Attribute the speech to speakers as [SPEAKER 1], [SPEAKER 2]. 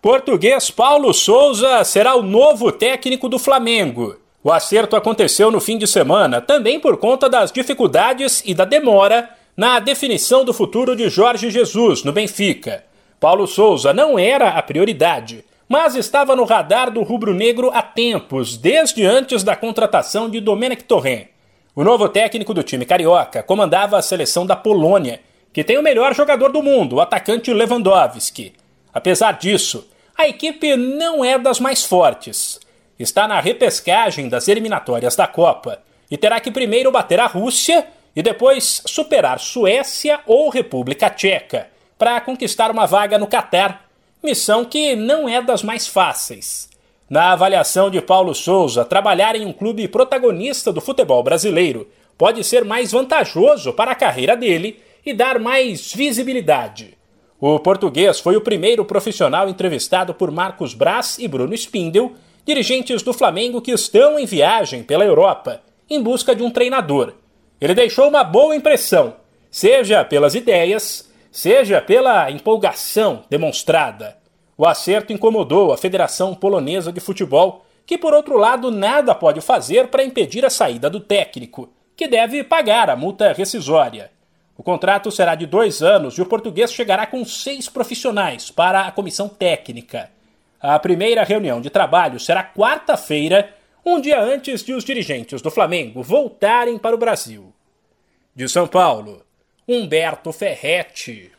[SPEAKER 1] Português Paulo Souza será o novo técnico do Flamengo. O acerto aconteceu no fim de semana, também por conta das dificuldades e da demora na definição do futuro de Jorge Jesus no Benfica. Paulo Souza não era a prioridade, mas estava no radar do rubro-negro há tempos, desde antes da contratação de Domenech Torren. O novo técnico do time carioca comandava a seleção da Polônia, que tem o melhor jogador do mundo, o atacante Lewandowski. Apesar disso, a equipe não é das mais fortes. Está na repescagem das eliminatórias da Copa e terá que primeiro bater a Rússia e depois superar Suécia ou República Tcheca para conquistar uma vaga no Catar, missão que não é das mais fáceis. Na avaliação de Paulo Souza, trabalhar em um clube protagonista do futebol brasileiro pode ser mais vantajoso para a carreira dele e dar mais visibilidade. O português foi o primeiro profissional entrevistado por Marcos Braz e Bruno Spindel, dirigentes do Flamengo que estão em viagem pela Europa em busca de um treinador. Ele deixou uma boa impressão, seja pelas ideias, seja pela empolgação demonstrada. O acerto incomodou a Federação Polonesa de Futebol, que, por outro lado, nada pode fazer para impedir a saída do técnico, que deve pagar a multa rescisória. O contrato será de dois anos e o português chegará com seis profissionais para a comissão técnica. A primeira reunião de trabalho será quarta-feira, um dia antes de os dirigentes do Flamengo voltarem para o Brasil. De São Paulo, Humberto Ferretti.